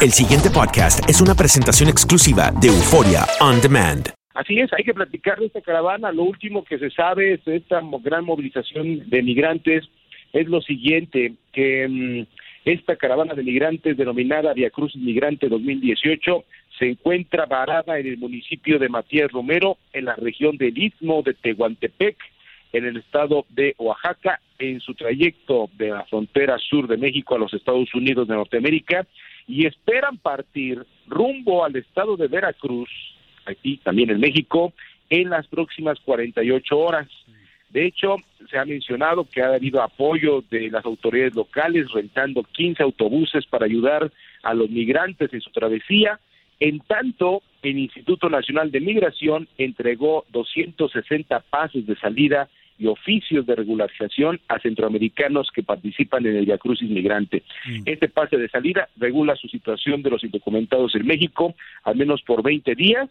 El siguiente podcast es una presentación exclusiva de Euforia On Demand. Así es, hay que platicar de esta caravana. Lo último que se sabe de esta gran movilización de migrantes es lo siguiente, que mm, esta caravana de migrantes denominada Via Cruz Migrante 2018 se encuentra varada en el municipio de Matías Romero, en la región del Istmo de Tehuantepec, en el estado de Oaxaca, en su trayecto de la frontera sur de México a los Estados Unidos de Norteamérica, y esperan partir rumbo al estado de Veracruz, aquí también en México, en las próximas 48 horas. De hecho, se ha mencionado que ha habido apoyo de las autoridades locales, rentando 15 autobuses para ayudar a los migrantes en su travesía. En tanto, el Instituto Nacional de Migración entregó 260 pases de salida y oficios de regularización a centroamericanos que participan en el Via Crucis Migrante. Este pase de salida regula su situación de los indocumentados en México, al menos por 20 días,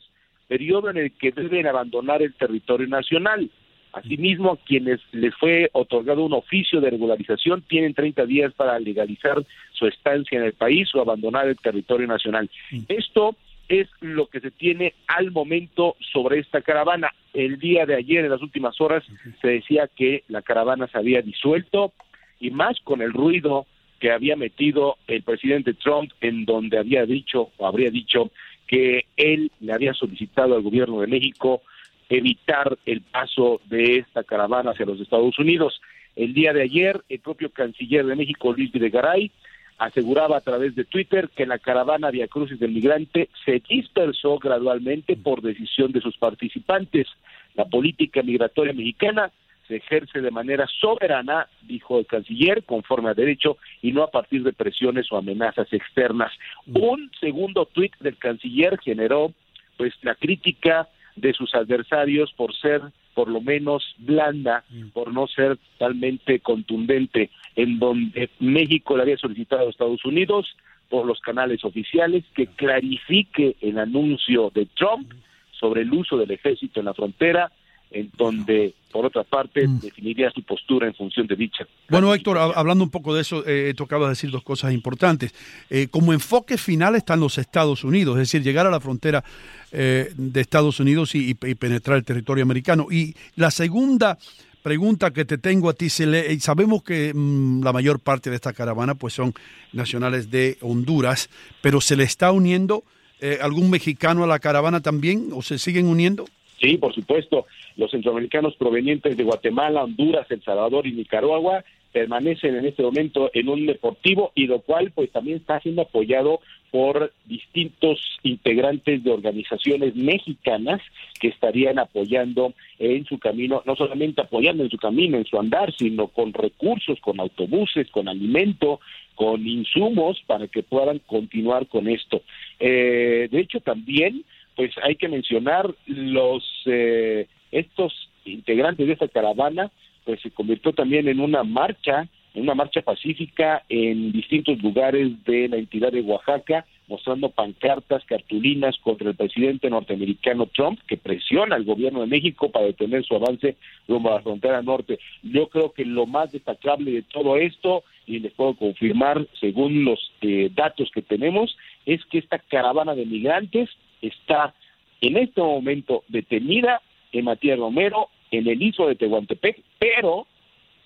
periodo en el que deben abandonar el territorio nacional. Asimismo, quienes les fue otorgado un oficio de regularización tienen 30 días para legalizar su estancia en el país o abandonar el territorio nacional. Esto es lo que se tiene al momento sobre esta caravana. El día de ayer, en las últimas horas, se decía que la caravana se había disuelto y más con el ruido que había metido el presidente Trump en donde había dicho o habría dicho que él le había solicitado al gobierno de México evitar el paso de esta caravana hacia los Estados Unidos. El día de ayer, el propio canciller de México, Luis Videgaray, aseguraba a través de Twitter que la caravana Via Crucis del Migrante se dispersó gradualmente por decisión de sus participantes. La política migratoria mexicana se ejerce de manera soberana, dijo el canciller, conforme a derecho y no a partir de presiones o amenazas externas. Un segundo tuit del canciller generó pues la crítica de sus adversarios por ser por lo menos blanda, por no ser totalmente contundente, en donde México le había solicitado a Estados Unidos por los canales oficiales que clarifique el anuncio de Trump sobre el uso del ejército en la frontera, en donde, por otra parte, definiría su postura en función de dicha. Bueno, Héctor, hab- hablando un poco de eso, eh, tú acabas de decir dos cosas importantes. Eh, como enfoque final están los Estados Unidos, es decir, llegar a la frontera eh, de Estados Unidos y, y- y penetrar el territorio americano. Y la segunda pregunta que te tengo a ti, se le- eh, sabemos que mm, la mayor parte de esta caravana pues son nacionales de Honduras, pero ¿se le está uniendo eh, algún mexicano a la caravana también o se siguen uniendo? Sí, por supuesto, los centroamericanos provenientes de Guatemala, Honduras, El Salvador y Nicaragua permanecen en este momento en un deportivo y lo cual pues también está siendo apoyado por distintos integrantes de organizaciones mexicanas que estarían apoyando en su camino, no solamente apoyando en su camino, en su andar, sino con recursos, con autobuses, con alimento, con insumos para que puedan continuar con esto. Eh, de hecho, también, pues hay que mencionar los eh, estos integrantes de esta caravana, pues se convirtió también en una marcha en una marcha pacífica en distintos lugares de la entidad de Oaxaca, mostrando pancartas, cartulinas contra el presidente norteamericano Trump, que presiona al gobierno de México para detener su avance rumbo a la frontera norte. Yo creo que lo más destacable de todo esto, y les puedo confirmar según los eh, datos que tenemos, es que esta caravana de migrantes está en este momento detenida en Matías Romero, en el ISO de Tehuantepec, pero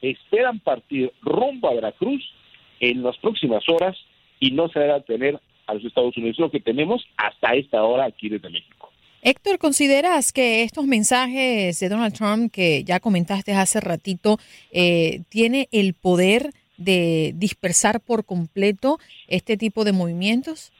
esperan partir rumbo a Veracruz en las próximas horas y no se a tener a los Estados Unidos, lo que tenemos hasta esta hora aquí desde México. Héctor, ¿consideras que estos mensajes de Donald Trump que ya comentaste hace ratito eh, tiene el poder de dispersar por completo este tipo de movimientos?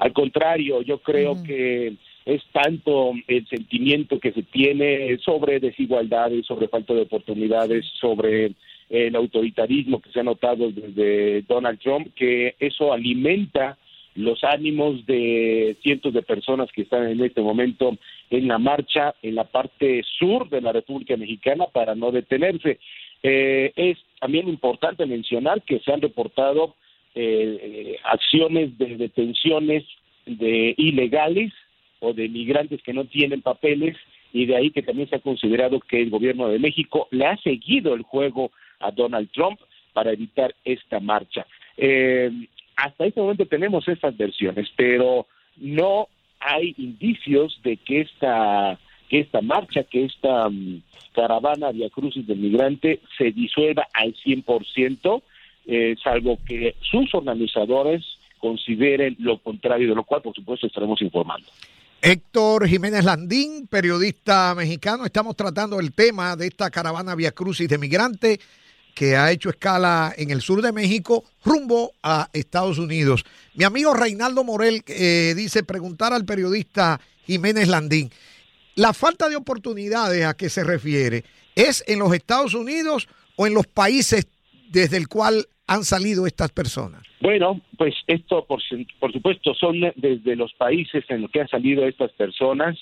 Al contrario, yo creo que es tanto el sentimiento que se tiene sobre desigualdades, sobre falta de oportunidades, sobre el autoritarismo que se ha notado desde Donald Trump, que eso alimenta los ánimos de cientos de personas que están en este momento en la marcha en la parte sur de la República Mexicana para no detenerse. Eh, es también importante mencionar que se han reportado eh, acciones de detenciones de ilegales o de migrantes que no tienen papeles y de ahí que también se ha considerado que el gobierno de México le ha seguido el juego a Donald Trump para evitar esta marcha. Eh, hasta este momento tenemos estas versiones, pero no hay indicios de que esta que esta marcha, que esta um, caravana Via Crucis del migrante se disuelva al 100%, eh, salvo que sus organizadores consideren lo contrario, de lo cual, por supuesto, estaremos informando. Héctor Jiménez Landín, periodista mexicano, estamos tratando el tema de esta caravana Via Crucis de migrantes que ha hecho escala en el sur de México rumbo a Estados Unidos. Mi amigo Reinaldo Morel eh, dice preguntar al periodista Jiménez Landín, ¿la falta de oportunidades a qué se refiere es en los Estados Unidos o en los países desde el cual han salido estas personas? Bueno, pues esto por, por supuesto son desde los países en los que han salido estas personas,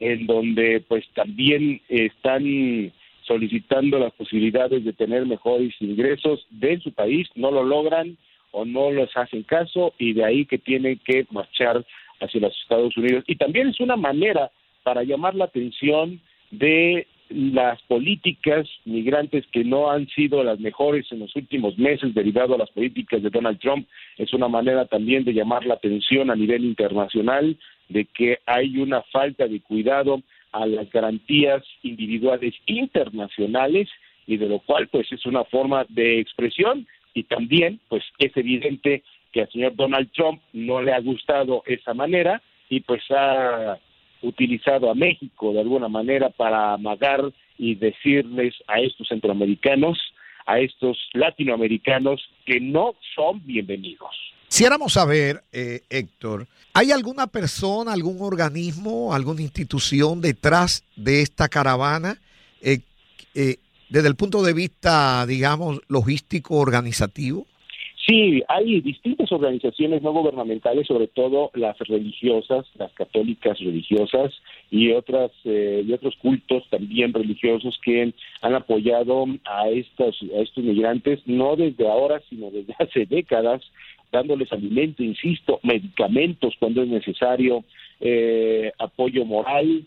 en donde pues también están solicitando las posibilidades de tener mejores ingresos de su país, no lo logran o no les hacen caso y de ahí que tienen que marchar hacia los Estados Unidos. Y también es una manera para llamar la atención de las políticas migrantes que no han sido las mejores en los últimos meses derivado a las políticas de Donald Trump es una manera también de llamar la atención a nivel internacional de que hay una falta de cuidado a las garantías individuales internacionales y de lo cual pues es una forma de expresión y también pues es evidente que al señor Donald Trump no le ha gustado esa manera y pues ha utilizado a México de alguna manera para amagar y decirles a estos centroamericanos, a estos latinoamericanos que no son bienvenidos. Quisiéramos saber, eh, Héctor, ¿hay alguna persona, algún organismo, alguna institución detrás de esta caravana eh, eh, desde el punto de vista, digamos, logístico, organizativo? Sí, hay distintas organizaciones no gubernamentales, sobre todo las religiosas, las católicas religiosas y otras eh, y otros cultos también religiosos que han apoyado a estos a estos migrantes no desde ahora, sino desde hace décadas, dándoles alimento, insisto, medicamentos cuando es necesario, eh, apoyo moral,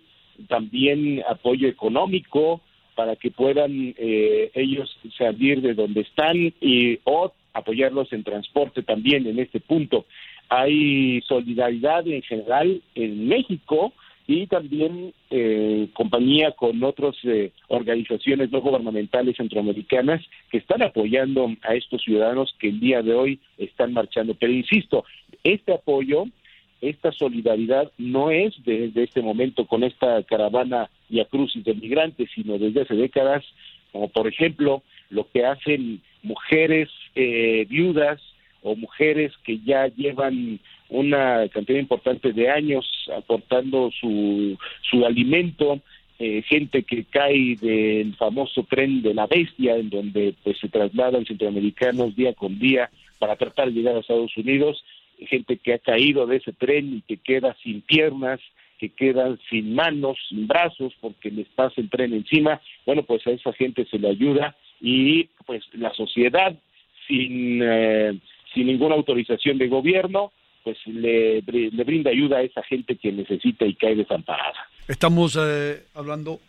también apoyo económico para que puedan eh, ellos salir de donde están y o apoyarlos en transporte también en este punto. Hay solidaridad en general en México y también eh, compañía con otras eh, organizaciones no gubernamentales centroamericanas que están apoyando a estos ciudadanos que el día de hoy están marchando. Pero insisto, este apoyo, esta solidaridad no es desde este momento con esta caravana y a crucis de migrantes, sino desde hace décadas, como por ejemplo lo que hacen mujeres eh, viudas o mujeres que ya llevan una cantidad importante de años aportando su, su alimento, eh, gente que cae del famoso tren de la bestia, en donde pues se trasladan centroamericanos día con día para tratar de llegar a Estados Unidos, gente que ha caído de ese tren y que queda sin piernas, que quedan sin manos, sin brazos, porque les pasa el tren encima, bueno, pues a esa gente se le ayuda y pues la sociedad sin, eh, sin ninguna autorización de gobierno, pues le, le brinda ayuda a esa gente que necesita y cae desamparada. Estamos eh, hablando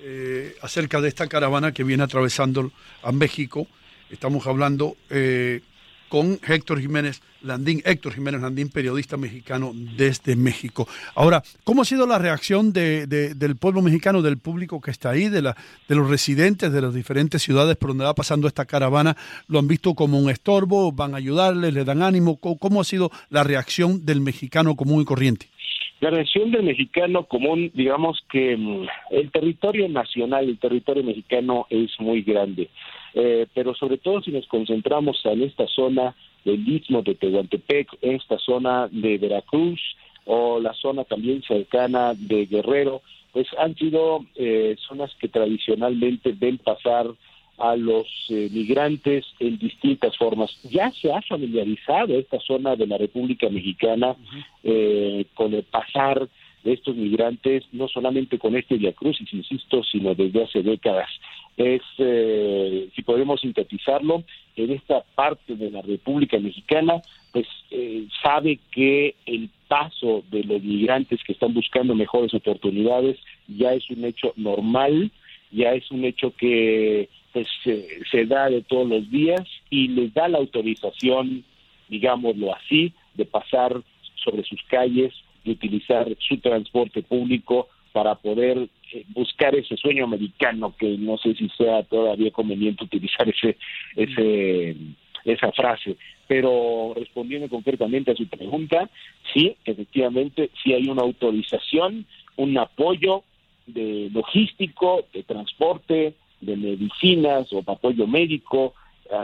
eh, acerca de esta caravana que viene atravesando a México. Estamos hablando eh, con Héctor Jiménez Landín, Héctor Jiménez Landín, periodista mexicano desde México. Ahora, ¿cómo ha sido la reacción de, de, del pueblo mexicano, del público que está ahí, de, la, de los residentes de las diferentes ciudades por donde va pasando esta caravana? ¿Lo han visto como un estorbo? ¿Van a ayudarles? ¿Le dan ánimo? ¿Cómo, cómo ha sido la reacción del mexicano común y corriente? La reacción del mexicano común, digamos que el territorio nacional, el territorio mexicano es muy grande, eh, pero sobre todo si nos concentramos en esta zona del istmo de Tehuantepec, esta zona de Veracruz o la zona también cercana de Guerrero, pues han sido eh, zonas que tradicionalmente ven pasar a los eh, migrantes en distintas formas. Ya se ha familiarizado esta zona de la República Mexicana eh, con el pasar de estos migrantes, no solamente con este Via Crucis, insisto, sino desde hace décadas. Es, eh, si podemos sintetizarlo, en esta parte de la República Mexicana, pues eh, sabe que el paso de los migrantes que están buscando mejores oportunidades ya es un hecho normal, ya es un hecho que pues se, se da de todos los días y les da la autorización, digámoslo así, de pasar sobre sus calles, de utilizar su transporte público para poder eh, buscar ese sueño americano que no sé si sea todavía conveniente utilizar ese ese esa frase. Pero respondiendo concretamente a su pregunta sí efectivamente sí hay una autorización un apoyo de logístico de transporte de medicinas o apoyo médico,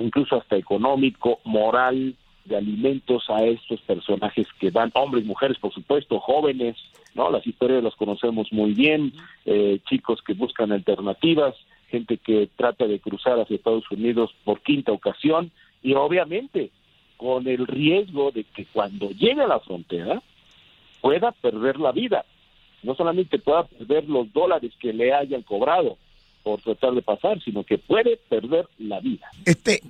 incluso hasta económico, moral, de alimentos a estos personajes que van, hombres, mujeres, por supuesto, jóvenes, ¿no? Las historias las conocemos muy bien, eh, chicos que buscan alternativas, gente que trata de cruzar hacia Estados Unidos por quinta ocasión y obviamente con el riesgo de que cuando llegue a la frontera pueda perder la vida, no solamente pueda perder los dólares que le hayan cobrado, por tratar de pasar, sino que puede perder la vida. Este,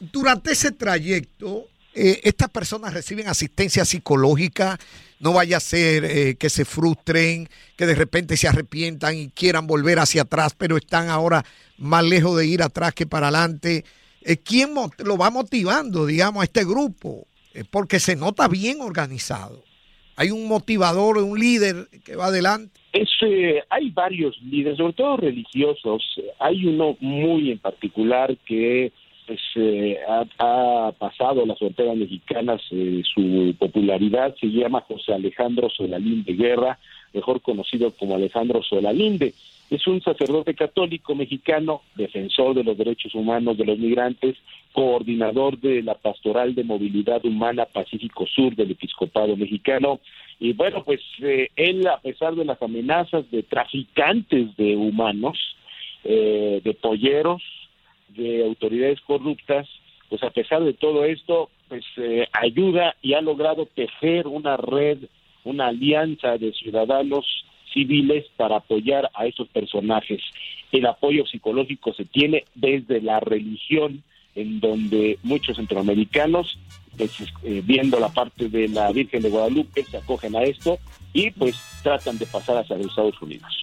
durante ese trayecto, eh, estas personas reciben asistencia psicológica, no vaya a ser eh, que se frustren, que de repente se arrepientan y quieran volver hacia atrás, pero están ahora más lejos de ir atrás que para adelante. Eh, ¿Quién lo va motivando, digamos, a este grupo? Eh, porque se nota bien organizado. Hay un motivador, un líder que va adelante. Eh, hay varios líderes, sobre todo religiosos. Hay uno muy en particular que pues, eh, ha, ha, pasado las fronteras mexicanas eh, su popularidad. Se llama José Alejandro Solalinde Guerra, mejor conocido como Alejandro Solalinde. Es un sacerdote católico mexicano, defensor de los derechos humanos de los migrantes, coordinador de la Pastoral de Movilidad Humana Pacífico Sur del Episcopado Mexicano. Y bueno, pues eh, él, a pesar de las amenazas de traficantes de humanos, eh, de polleros, de autoridades corruptas, pues a pesar de todo esto, pues eh, ayuda y ha logrado tejer una red, una alianza de ciudadanos civiles para apoyar a esos personajes. El apoyo psicológico se tiene desde la religión, en donde muchos centroamericanos, pues, eh, viendo la parte de la Virgen de Guadalupe, se acogen a esto y pues tratan de pasar hacia los Estados Unidos.